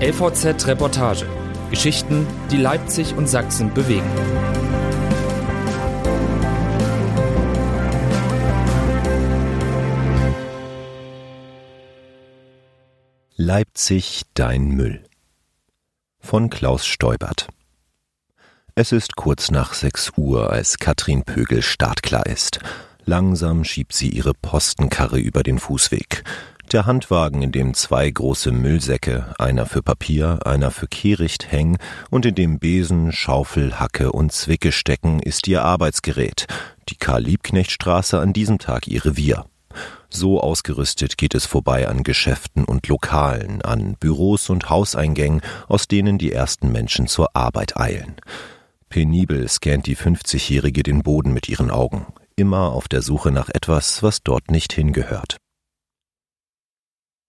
LVZ Reportage. Geschichten, die Leipzig und Sachsen bewegen. Leipzig dein Müll von Klaus Steubert Es ist kurz nach sechs Uhr, als Katrin Pögel startklar ist. Langsam schiebt sie ihre Postenkarre über den Fußweg. Der Handwagen, in dem zwei große Müllsäcke, einer für Papier, einer für Kehricht hängen und in dem Besen, Schaufel, Hacke und Zwicke stecken, ist ihr Arbeitsgerät. Die Karl-Liebknecht-Straße an diesem Tag ihr Revier. So ausgerüstet geht es vorbei an Geschäften und Lokalen, an Büros und Hauseingängen, aus denen die ersten Menschen zur Arbeit eilen. Penibel scannt die 50-Jährige den Boden mit ihren Augen immer auf der Suche nach etwas, was dort nicht hingehört.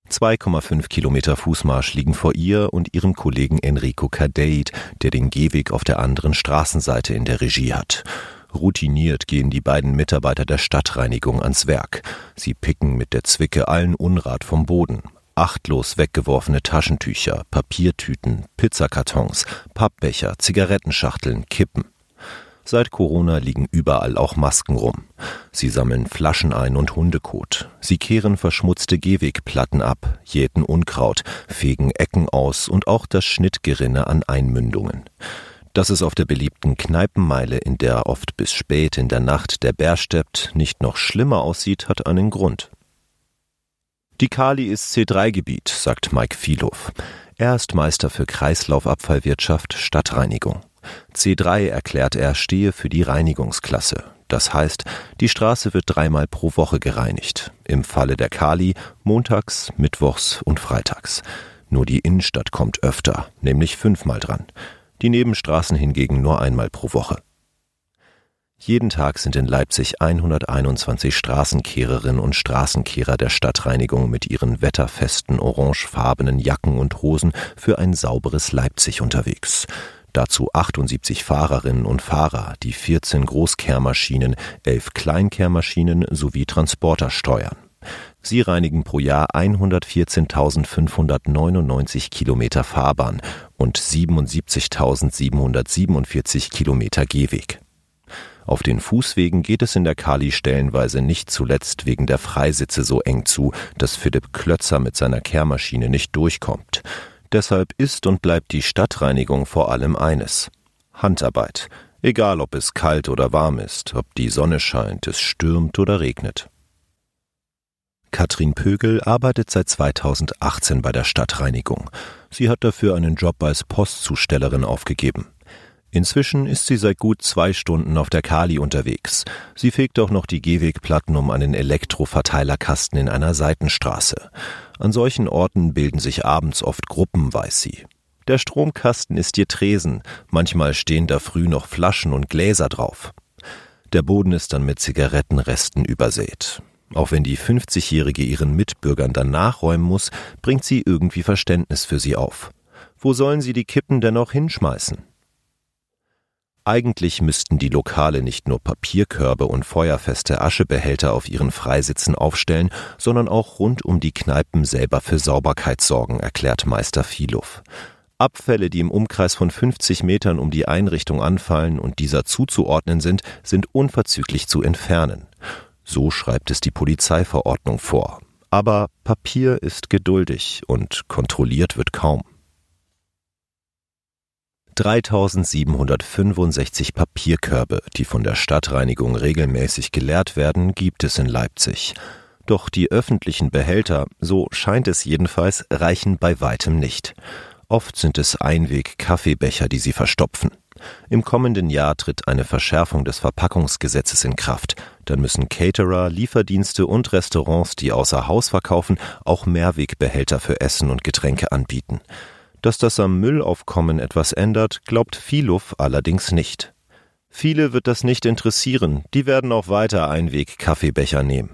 2,5 Kilometer Fußmarsch liegen vor ihr und ihrem Kollegen Enrico Cadeit, der den Gehweg auf der anderen Straßenseite in der Regie hat. Routiniert gehen die beiden Mitarbeiter der Stadtreinigung ans Werk. Sie picken mit der Zwicke allen Unrat vom Boden. Achtlos weggeworfene Taschentücher, Papiertüten, Pizzakartons, Pappbecher, Zigarettenschachteln, Kippen. Seit Corona liegen überall auch Masken rum. Sie sammeln Flaschen ein und Hundekot. Sie kehren verschmutzte Gehwegplatten ab, jäten Unkraut, fegen Ecken aus und auch das Schnittgerinne an Einmündungen. Dass es auf der beliebten Kneipenmeile, in der oft bis spät in der Nacht der Bär steppt, nicht noch schlimmer aussieht, hat einen Grund. Die Kali ist C3-Gebiet, sagt Mike Vielhoff. Er ist Meister für Kreislaufabfallwirtschaft, Stadtreinigung. C3 erklärt er stehe für die Reinigungsklasse. Das heißt, die Straße wird dreimal pro Woche gereinigt. Im Falle der Kali montags, mittwochs und freitags. Nur die Innenstadt kommt öfter, nämlich fünfmal dran. Die Nebenstraßen hingegen nur einmal pro Woche. Jeden Tag sind in Leipzig 121 Straßenkehrerinnen und Straßenkehrer der Stadtreinigung mit ihren wetterfesten orangefarbenen Jacken und Hosen für ein sauberes Leipzig unterwegs. Dazu 78 Fahrerinnen und Fahrer, die 14 Großkehrmaschinen, 11 Kleinkehrmaschinen sowie Transporter steuern. Sie reinigen pro Jahr 114.599 Kilometer Fahrbahn und 77.747 Kilometer Gehweg. Auf den Fußwegen geht es in der Kali stellenweise nicht zuletzt wegen der Freisitze so eng zu, dass Philipp Klötzer mit seiner Kehrmaschine nicht durchkommt. Deshalb ist und bleibt die Stadtreinigung vor allem eines Handarbeit, egal ob es kalt oder warm ist, ob die Sonne scheint, es stürmt oder regnet. Katrin Pögel arbeitet seit 2018 bei der Stadtreinigung. Sie hat dafür einen Job als Postzustellerin aufgegeben. Inzwischen ist sie seit gut zwei Stunden auf der Kali unterwegs. Sie fegt auch noch die Gehwegplatten um einen Elektroverteilerkasten in einer Seitenstraße. An solchen Orten bilden sich abends oft Gruppen, weiß sie. Der Stromkasten ist ihr Tresen, manchmal stehen da früh noch Flaschen und Gläser drauf. Der Boden ist dann mit Zigarettenresten übersät. Auch wenn die 50-Jährige ihren Mitbürgern dann nachräumen muss, bringt sie irgendwie Verständnis für sie auf. Wo sollen sie die Kippen denn noch hinschmeißen? Eigentlich müssten die Lokale nicht nur Papierkörbe und feuerfeste Aschebehälter auf ihren Freisitzen aufstellen, sondern auch rund um die Kneipen selber für Sauberkeit sorgen, erklärt Meister Vieluff. Abfälle, die im Umkreis von 50 Metern um die Einrichtung anfallen und dieser zuzuordnen sind, sind unverzüglich zu entfernen. So schreibt es die Polizeiverordnung vor. Aber Papier ist geduldig und kontrolliert wird kaum. 3765 Papierkörbe, die von der Stadtreinigung regelmäßig geleert werden, gibt es in Leipzig. Doch die öffentlichen Behälter, so scheint es jedenfalls, reichen bei weitem nicht. Oft sind es Einweg-Kaffeebecher, die sie verstopfen. Im kommenden Jahr tritt eine Verschärfung des Verpackungsgesetzes in Kraft. Dann müssen Caterer, Lieferdienste und Restaurants, die außer Haus verkaufen, auch Mehrwegbehälter für Essen und Getränke anbieten. Dass das am Müllaufkommen etwas ändert, glaubt Vieluff allerdings nicht. Viele wird das nicht interessieren, die werden auch weiter Einweg-Kaffeebecher nehmen.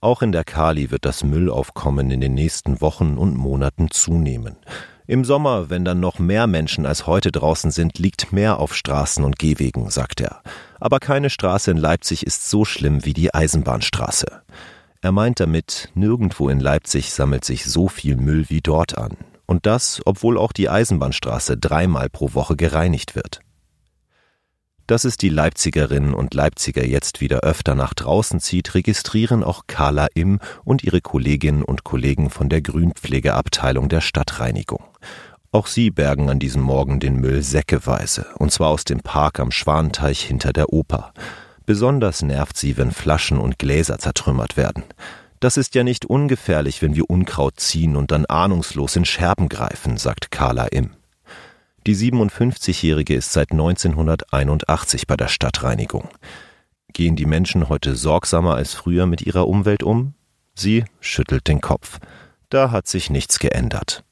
Auch in der Kali wird das Müllaufkommen in den nächsten Wochen und Monaten zunehmen. Im Sommer, wenn dann noch mehr Menschen als heute draußen sind, liegt mehr auf Straßen und Gehwegen, sagt er. Aber keine Straße in Leipzig ist so schlimm wie die Eisenbahnstraße. Er meint damit, nirgendwo in Leipzig sammelt sich so viel Müll wie dort an. Und das, obwohl auch die Eisenbahnstraße dreimal pro Woche gereinigt wird. Dass es die Leipzigerinnen und Leipziger jetzt wieder öfter nach draußen zieht, registrieren auch Carla Im und ihre Kolleginnen und Kollegen von der Grünpflegeabteilung der Stadtreinigung. Auch sie bergen an diesem Morgen den Müll säckeweise, und zwar aus dem Park am Schwanteich hinter der Oper. Besonders nervt sie, wenn Flaschen und Gläser zertrümmert werden. Das ist ja nicht ungefährlich, wenn wir Unkraut ziehen und dann ahnungslos in Scherben greifen, sagt Carla Im. Die 57-Jährige ist seit 1981 bei der Stadtreinigung. Gehen die Menschen heute sorgsamer als früher mit ihrer Umwelt um? Sie schüttelt den Kopf. Da hat sich nichts geändert.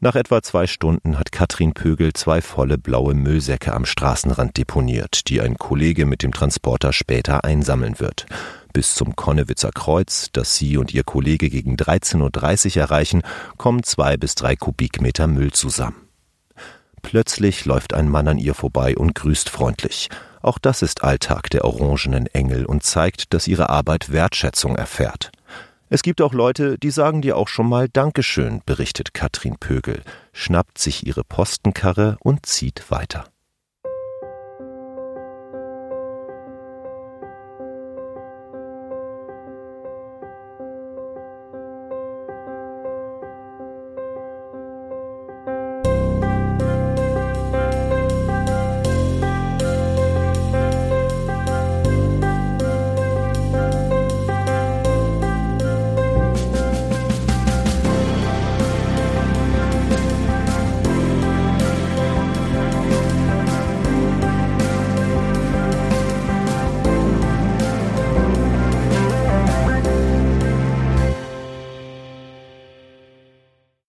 Nach etwa zwei Stunden hat Katrin Pögel zwei volle blaue Müllsäcke am Straßenrand deponiert, die ein Kollege mit dem Transporter später einsammeln wird. Bis zum Konnewitzer Kreuz, das sie und ihr Kollege gegen 13.30 Uhr erreichen, kommen zwei bis drei Kubikmeter Müll zusammen. Plötzlich läuft ein Mann an ihr vorbei und grüßt freundlich. Auch das ist Alltag der orangenen Engel und zeigt, dass ihre Arbeit Wertschätzung erfährt. Es gibt auch Leute, die sagen dir auch schon mal Dankeschön, berichtet Katrin Pögel, schnappt sich ihre Postenkarre und zieht weiter.